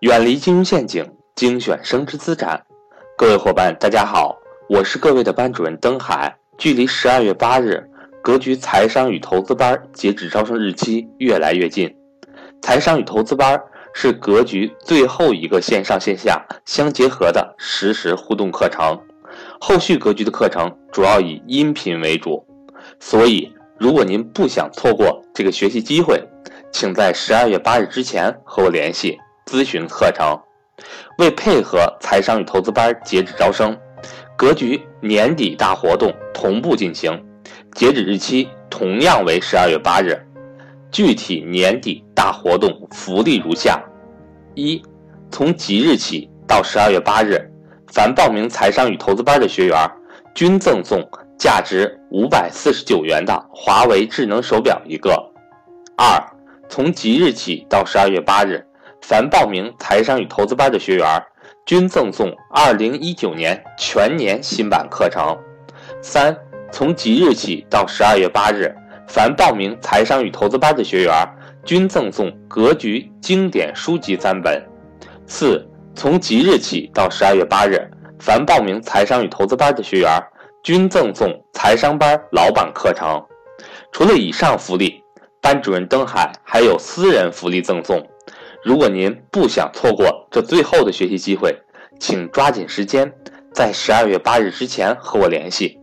远离金融陷阱，精选升值资产。各位伙伴，大家好，我是各位的班主任登海。距离十二月八日格局财商与投资班截止招生日期越来越近。财商与投资班是格局最后一个线上线下相结合的实时互动课程，后续格局的课程主要以音频为主。所以，如果您不想错过这个学习机会，请在十二月八日之前和我联系。咨询课程，为配合财商与投资班截止招生，格局年底大活动同步进行，截止日期同样为十二月八日。具体年底大活动福利如下：一，从即日起到十二月八日，凡报名财商与投资班的学员，均赠送价值五百四十九元的华为智能手表一个。二，从即日起到十二月八日。凡报名财商与投资班的学员，均赠送二零一九年全年新版课程。三，从即日起到十二月八日，凡报名财商与投资班的学员，均赠送格局经典书籍三本。四，从即日起到十二月八日，凡报名财商与投资班的学员，均赠送财商班老版课程。除了以上福利，班主任登海还有私人福利赠送。如果您不想错过这最后的学习机会，请抓紧时间，在十二月八日之前和我联系。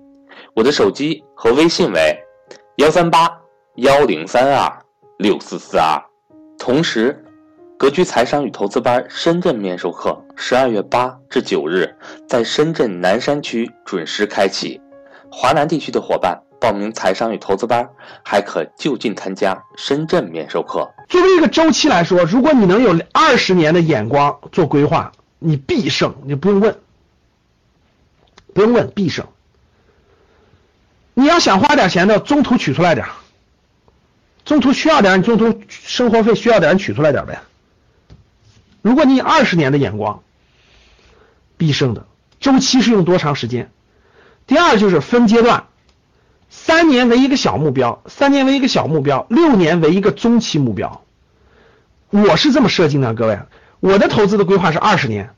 我的手机和微信为幺三八幺零三二六四四二。同时，格局财商与投资班深圳面授课十二月八至九日在深圳南山区准时开启。华南地区的伙伴。报名财商与投资班，还可就近参加深圳免授课。作为一个周期来说，如果你能有二十年的眼光做规划，你必胜，你不用问，不用问，必胜。你要想花点钱的，中途取出来点，中途需要点，你中途生活费需要点，你取出来点呗。如果你二十年的眼光，必胜的。周期是用多长时间？第二就是分阶段。三年为一个小目标，三年为一个小目标，六年为一个中期目标。我是这么设计的，各位，我的投资的规划是二十年。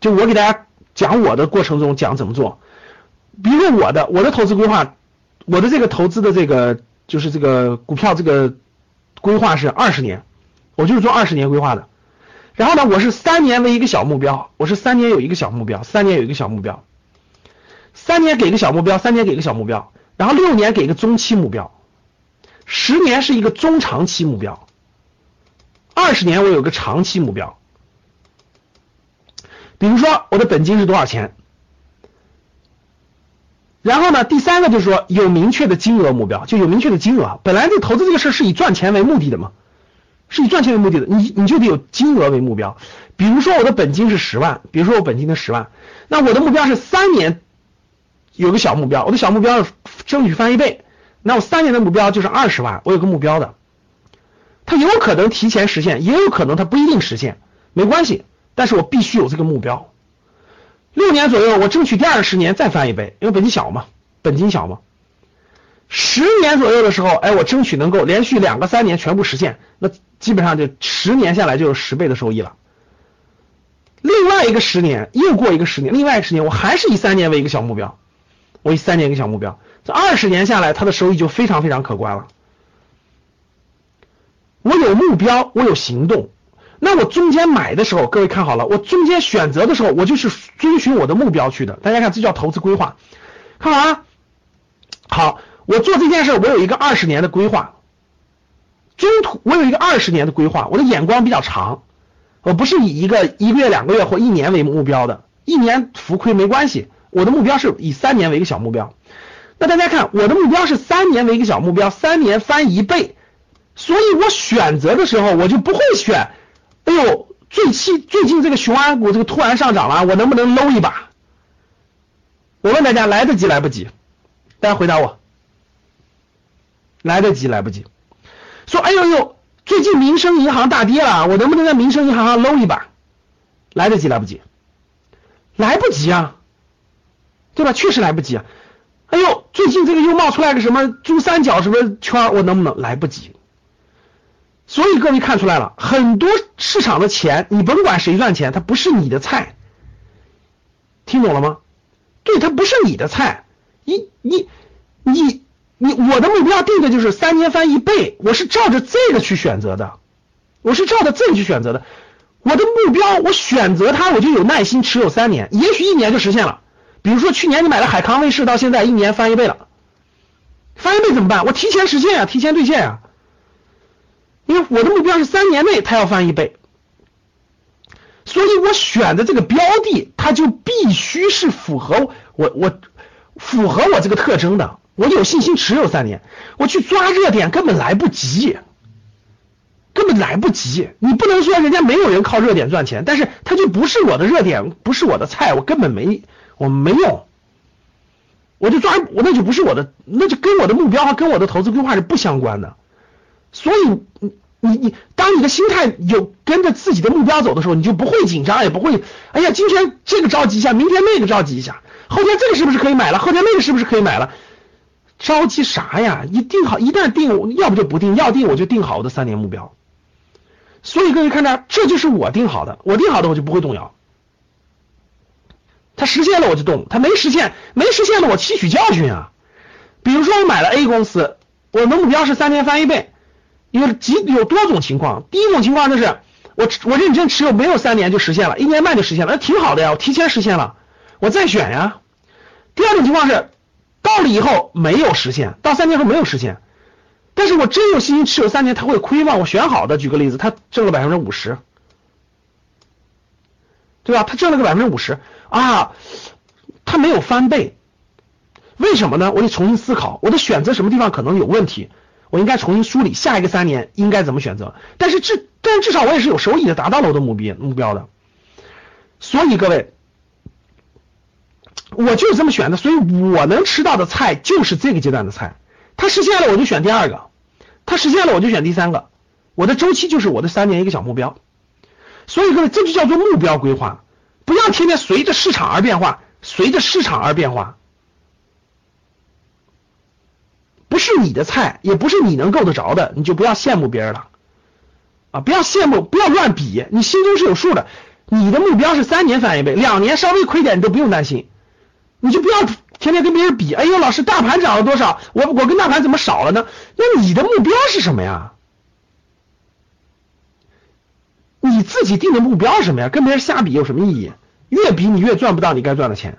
就我给大家讲我的过程中讲怎么做。比如我的我的投资规划，我的这个投资的这个就是这个股票这个规划是二十年，我就是做二十年规划的。然后呢，我是三年为一个小目标，我是三年有一个小目标，三年有一个小目标，三年给个小目标，三年给个小目标。然后六年给个中期目标，十年是一个中长期目标，二十年我有个长期目标。比如说我的本金是多少钱？然后呢，第三个就是说有明确的金额目标，就有明确的金额。本来这投资这个事是以赚钱为目的的嘛，是以赚钱为目的的，你你就得有金额为目标。比如说我的本金是十万，比如说我本金的十万，那我的目标是三年。有个小目标，我的小目标是争取翻一倍。那我三年的目标就是二十万，我有个目标的。它有可能提前实现，也有可能它不一定实现，没关系。但是我必须有这个目标。六年左右，我争取第二十年再翻一倍，因为本金小嘛，本金小嘛。十年左右的时候，哎，我争取能够连续两个三年全部实现，那基本上就十年下来就有十倍的收益了。另外一个十年，又过一个十年，另外一个十年，我还是以三年为一个小目标。我以三年一个小目标，这二十年下来，它的收益就非常非常可观了。我有目标，我有行动，那我中间买的时候，各位看好了，我中间选择的时候，我就是遵循我的目标去的。大家看，这叫投资规划，看好啊。好，我做这件事，我有一个二十年的规划，中途我有一个二十年的规划，我的眼光比较长，我不是以一个一个月、两个月或一年为目标的，一年浮亏没关系。我的目标是以三年为一个小目标，那大家看我的目标是三年为一个小目标，三年翻一倍，所以我选择的时候我就不会选，哎呦，最近最近这个雄安股这个突然上涨了，我能不能搂一把？我问大家来得及来不及？大家回答我，来得及来不及？说哎呦呦，最近民生银行大跌了，我能不能在民生银行上搂一把？来得及来不及？来不及啊！对吧？确实来不及啊！哎呦，最近这个又冒出来个什么珠三角什么圈，我能不能来不及？所以各位看出来了，很多市场的钱，你甭管谁赚钱，它不是你的菜，听懂了吗？对，它不是你的菜，你你你你，我的目标定的就是三年翻一倍，我是照着这个去选择的，我是照着这个去选择的，我的目标我选择它，我就有耐心持有三年，也许一年就实现了。比如说去年你买了海康威视，到现在一年翻一倍了，翻一倍怎么办？我提前实现啊，提前兑现啊。因为我的目标是三年内它要翻一倍，所以我选的这个标的，它就必须是符合我我符合我这个特征的，我有信心持有三年。我去抓热点根本来不及，根本来不及。你不能说人家没有人靠热点赚钱，但是它就不是我的热点，不是我的菜，我根本没。我没用，我就抓我那就不是我的，那就跟我的目标和跟我的投资规划是不相关的。所以你你你，当你的心态有跟着自己的目标走的时候，你就不会紧张，也不会哎呀，今天这个着急一下，明天那个着急一下，后天这个是不是可以买了？后天那个是不是可以买了？着急啥呀？一定好，一旦定，要不就不定，要定我就定好我的三年目标。所以各位看着，这就是我定好的，我定好的我就不会动摇。它实现了我就动，它没实现，没实现了我吸取教训啊。比如说我买了 A 公司，我的目标是三年翻一倍，有几有多种情况。第一种情况就是我我认真持有，没有三年就实现了，一年半就实现了，那挺好的呀，我提前实现了，我再选呀。第二种情况是到了以后没有实现，到三年后没有实现，但是我真有信心持有三年，它会亏吗？我选好的，举个例子，它挣了百分之五十。对吧？他挣了个百分之五十啊，他没有翻倍，为什么呢？我得重新思考，我的选择什么地方可能有问题，我应该重新梳理下一个三年应该怎么选择。但是至但至少我也是有收益的，达到了我的目标目标的。所以各位，我就是这么选的，所以我能吃到的菜就是这个阶段的菜。它实现了我就选第二个，它实现了我就选第三个。我的周期就是我的三年一个小目标。所以各位，这就叫做目标规划，不要天天随着市场而变化，随着市场而变化，不是你的菜，也不是你能够得着的，你就不要羡慕别人了啊！不要羡慕，不要乱比，你心中是有数的。你的目标是三年翻一倍，两年稍微亏点你都不用担心，你就不要天天跟别人比。哎呦，老师，大盘涨了多少？我我跟大盘怎么少了呢？那你的目标是什么呀？你自己定的目标什么呀？跟别人瞎比有什么意义？越比你越赚不到你该赚的钱。